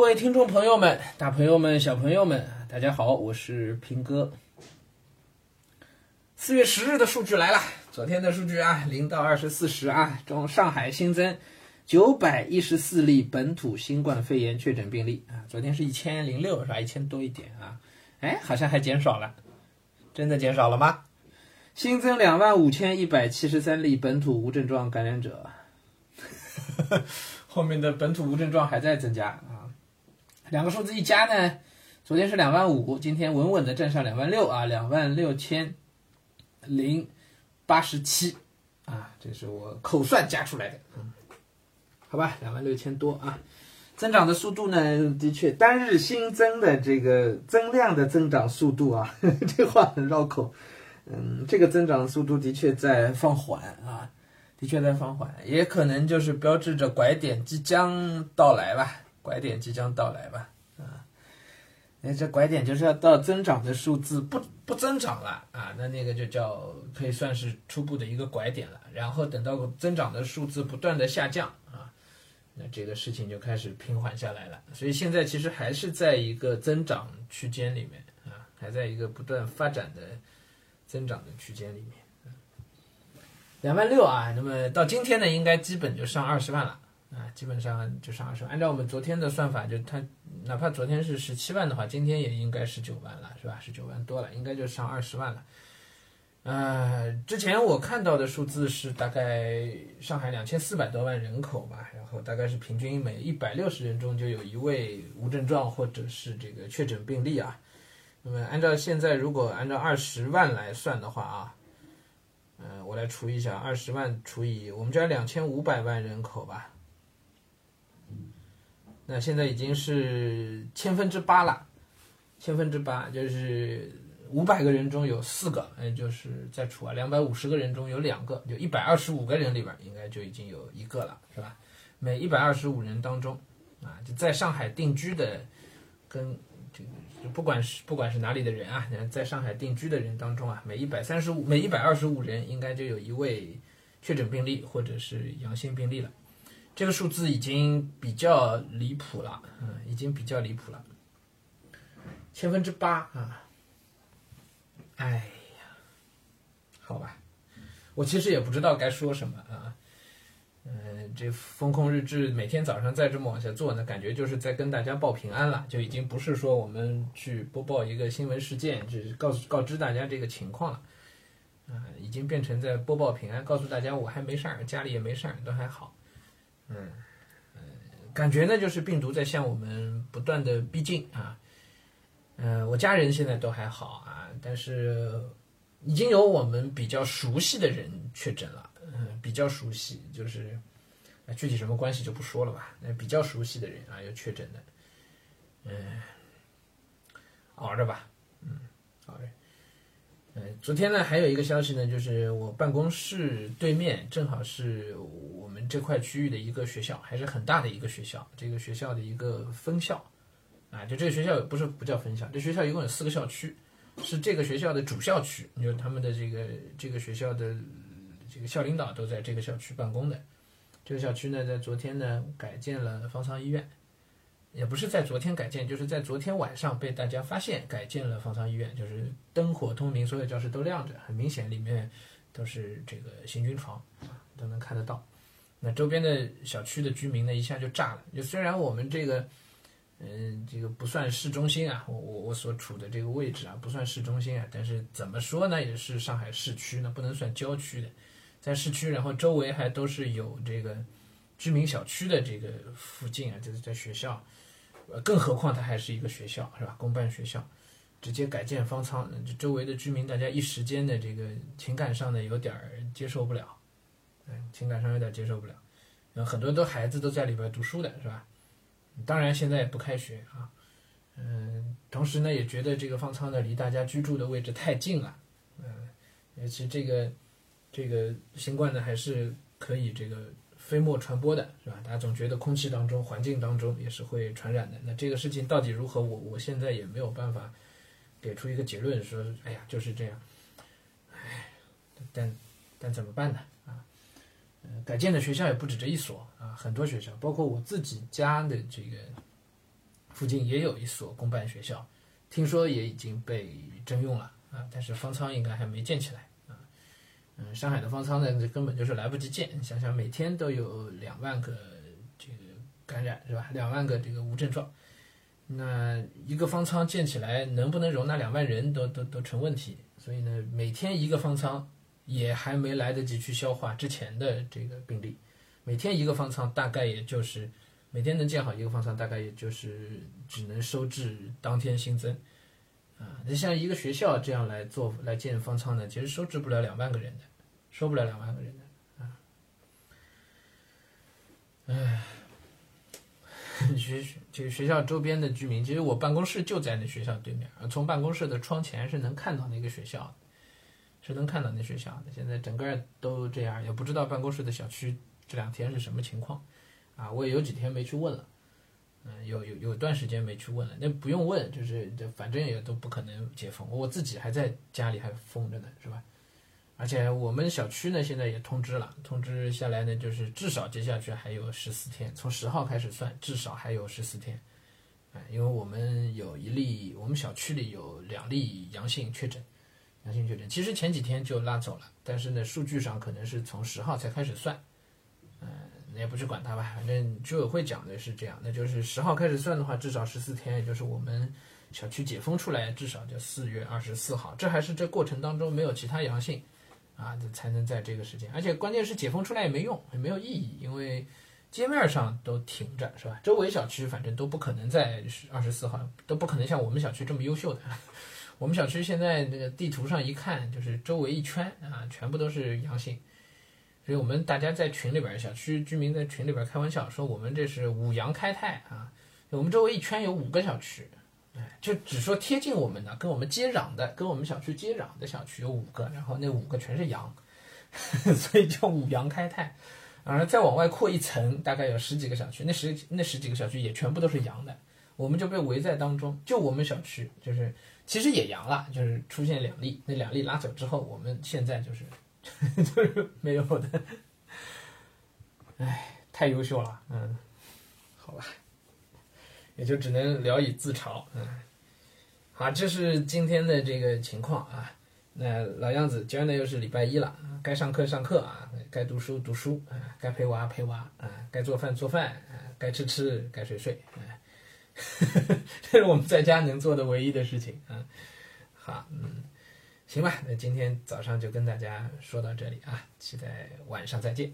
各位听众朋友们、大朋友们、小朋友们，大家好，我是平哥。四月十日的数据来了，昨天的数据啊，零到二十四时啊，中上海新增九百一十四例本土新冠肺炎确诊病例啊，昨天是一千零六是吧？一千多一点啊，哎，好像还减少了，真的减少了吗？新增两万五千一百七十三例本土无症状感染者，后面的本土无症状还在增加。两个数字一加呢，昨天是两万五，今天稳稳的站上两万六啊，两万六千零八十七啊，这是我口算加出来的，嗯，好吧，两万六千多啊。增长的速度呢，的确单日新增的这个增量的增长速度啊，这话很绕口。嗯，这个增长的速度的确在放缓啊，的确在放缓，也可能就是标志着拐点即将到来吧，拐点即将到来吧，啊，那这拐点就是要到增长的数字不不增长了啊，那那个就叫可以算是初步的一个拐点了，然后等到增长的数字不断的下降啊，那这个事情就开始平缓下来了，所以现在其实还是在一个增长区间里面啊，还在一个不断发展的。增长的区间里面，两万六啊，那么到今天呢，应该基本就上二十万了。啊，基本上就上二十。按照我们昨天的算法，就它哪怕昨天是十七万的话，今天也应该十九万了，是吧？十九万多了，应该就上二十万了。呃，之前我看到的数字是大概上海两千四百多万人口吧，然后大概是平均每一百六十人中就有一位无症状或者是这个确诊病例啊。那么按照现在，如果按照二十万来算的话啊，嗯，我来除一下，二十万除以我们这两千五百万人口吧，那现在已经是千分之八了，千分之八就是五百个人中有四个，嗯，就是再除啊，两百五十个人中有两个，就一百二十五个人里边应该就已经有一个了，是吧？每一百二十五人当中，啊，就在上海定居的跟。就不管是不管是哪里的人啊，你看在上海定居的人当中啊，每一百三十五每一百二十五人应该就有一位确诊病例或者是阳性病例了。这个数字已经比较离谱了，嗯，已经比较离谱了，千分之八啊！哎呀，好吧，我其实也不知道该说什么啊。嗯，这风控日志每天早上再这么往下做呢，感觉就是在跟大家报平安了，就已经不是说我们去播报一个新闻事件，就是告诉告知大家这个情况了。啊，已经变成在播报平安，告诉大家我还没事儿，家里也没事儿，都还好。嗯，感觉呢就是病毒在向我们不断的逼近啊。嗯，我家人现在都还好啊，但是已经有我们比较熟悉的人确诊了。嗯，比较熟悉，就是具体什么关系就不说了吧。那比较熟悉的人啊，有确诊的，嗯，熬着吧，嗯，熬着。嗯，昨天呢还有一个消息呢，就是我办公室对面正好是我们这块区域的一个学校，还是很大的一个学校，这个学校的一个分校，啊，就这个学校不是不叫分校，这学校一共有四个校区，是这个学校的主校区，就是他们的这个这个学校的。这个校领导都在这个校区办公的，这个校区呢，在昨天呢改建了方舱医院，也不是在昨天改建，就是在昨天晚上被大家发现改建了方舱医院，就是灯火通明，所有教室都亮着，很明显里面都是这个行军床，都能看得到。那周边的小区的居民呢，一下就炸了。就虽然我们这个，嗯，这个不算市中心啊，我我我所处的这个位置啊，不算市中心啊，但是怎么说呢，也是上海市区呢，不能算郊区的。在市区，然后周围还都是有这个居民小区的这个附近啊，就是在学校，呃，更何况它还是一个学校，是吧？公办学校，直接改建方舱，这周围的居民大家一时间的这个情感上呢有点接受不了，嗯，情感上有点接受不了，嗯，很多都孩子都在里边读书的是吧？当然现在也不开学啊，嗯，同时呢也觉得这个方舱呢离大家居住的位置太近了，嗯，尤其这个。这个新冠呢，还是可以这个飞沫传播的，是吧？大家总觉得空气当中、环境当中也是会传染的。那这个事情到底如何？我我现在也没有办法给出一个结论，说，哎呀，就是这样。哎，但但怎么办呢？啊，改建的学校也不止这一所啊，很多学校，包括我自己家的这个附近也有一所公办学校，听说也已经被征用了啊，但是方舱应该还没建起来。嗯，上海的方舱呢，这根本就是来不及建。你想想，每天都有两万个这个感染是吧？两万个这个无症状，那一个方舱建起来能不能容纳两万人都都都成问题。所以呢，每天一个方舱也还没来得及去消化之前的这个病例，每天一个方舱大概也就是每天能建好一个方舱，大概也就是只能收治当天新增。啊，你像一个学校这样来做来建方舱呢，其实收治不了两万个人的。收不了两万个人的啊！唉，学这个学校周边的居民，其实我办公室就在那学校对面，从办公室的窗前是能看到那个学校，是能看到那学校的。现在整个都这样，也不知道办公室的小区这两天是什么情况啊！我也有几天没去问了，嗯，有有有段时间没去问了。那不用问，就是这反正也都不可能解封，我自己还在家里还封着呢，是吧？而且我们小区呢，现在也通知了，通知下来呢，就是至少接下去还有十四天，从十号开始算，至少还有十四天。哎，因为我们有一例，我们小区里有两例阳性确诊，阳性确诊，其实前几天就拉走了，但是呢，数据上可能是从十号才开始算。也不去管它吧，反正居委会讲的是这样，那就是十号开始算的话，至少十四天，也就是我们小区解封出来，至少就四月二十四号，这还是这过程当中没有其他阳性。啊，才能在这个时间，而且关键是解封出来也没用，也没有意义，因为街面上都停着，是吧？周围小区反正都不可能在二十四号，都不可能像我们小区这么优秀的。我们小区现在那个地图上一看，就是周围一圈啊，全部都是阳性，所以我们大家在群里边，小区居民在群里边开玩笑说，我们这是五羊开泰啊，我们周围一圈有五个小区。哎，就只说贴近我们的，跟我们接壤的，跟我们小区接壤的小区有五个，然后那五个全是阳，所以叫五羊开泰。而，再往外扩一层，大概有十几个小区，那十那十几个小区也全部都是阳的，我们就被围在当中。就我们小区，就是其实也阳了，就是出现两例，那两例拉走之后，我们现在就是 就是没有的。哎，太优秀了，嗯，好吧。也就只能聊以自嘲，嗯，好，这是今天的这个情况啊。那老样子，今儿呢又是礼拜一了，该上课上课啊，该读书读书啊，该陪娃陪娃啊，该做饭做饭啊，该吃吃，该睡睡，哎，这是我们在家能做的唯一的事情啊。好，嗯，行吧，那今天早上就跟大家说到这里啊，期待晚上再见。